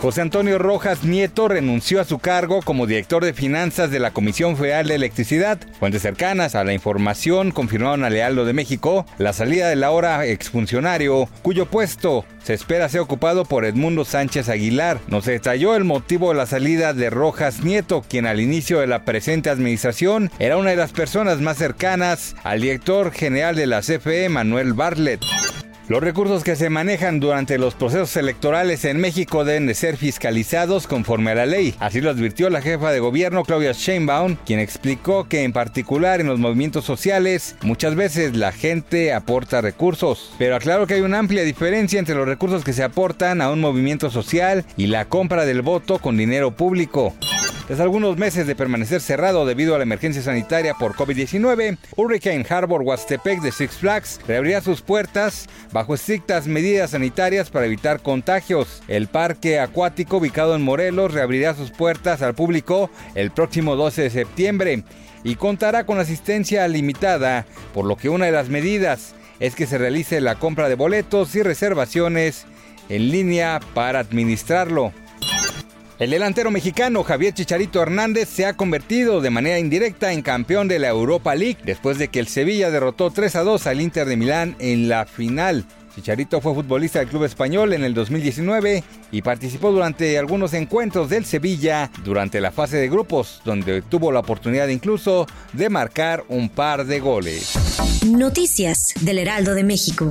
José Antonio Rojas Nieto renunció a su cargo como director de finanzas de la Comisión Federal de Electricidad. Fuentes cercanas a la información confirmaron a Lealdo de México la salida del ahora exfuncionario, cuyo puesto se espera sea ocupado por Edmundo Sánchez Aguilar. No se detalló el motivo de la salida de Rojas Nieto, quien al inicio de la presente administración era una de las personas más cercanas al director general de la CFE, Manuel Bartlett. Los recursos que se manejan durante los procesos electorales en México deben de ser fiscalizados conforme a la ley. Así lo advirtió la jefa de gobierno Claudia Sheinbaum, quien explicó que en particular en los movimientos sociales muchas veces la gente aporta recursos, pero aclaró que hay una amplia diferencia entre los recursos que se aportan a un movimiento social y la compra del voto con dinero público. Tras algunos meses de permanecer cerrado debido a la emergencia sanitaria por COVID-19, Hurricane Harbor Huastepec de Six Flags reabrirá sus puertas bajo estrictas medidas sanitarias para evitar contagios. El parque acuático ubicado en Morelos reabrirá sus puertas al público el próximo 12 de septiembre y contará con asistencia limitada, por lo que una de las medidas es que se realice la compra de boletos y reservaciones en línea para administrarlo. El delantero mexicano Javier Chicharito Hernández se ha convertido de manera indirecta en campeón de la Europa League después de que el Sevilla derrotó 3 a 2 al Inter de Milán en la final. Chicharito fue futbolista del club español en el 2019 y participó durante algunos encuentros del Sevilla durante la fase de grupos, donde tuvo la oportunidad incluso de marcar un par de goles. Noticias del Heraldo de México.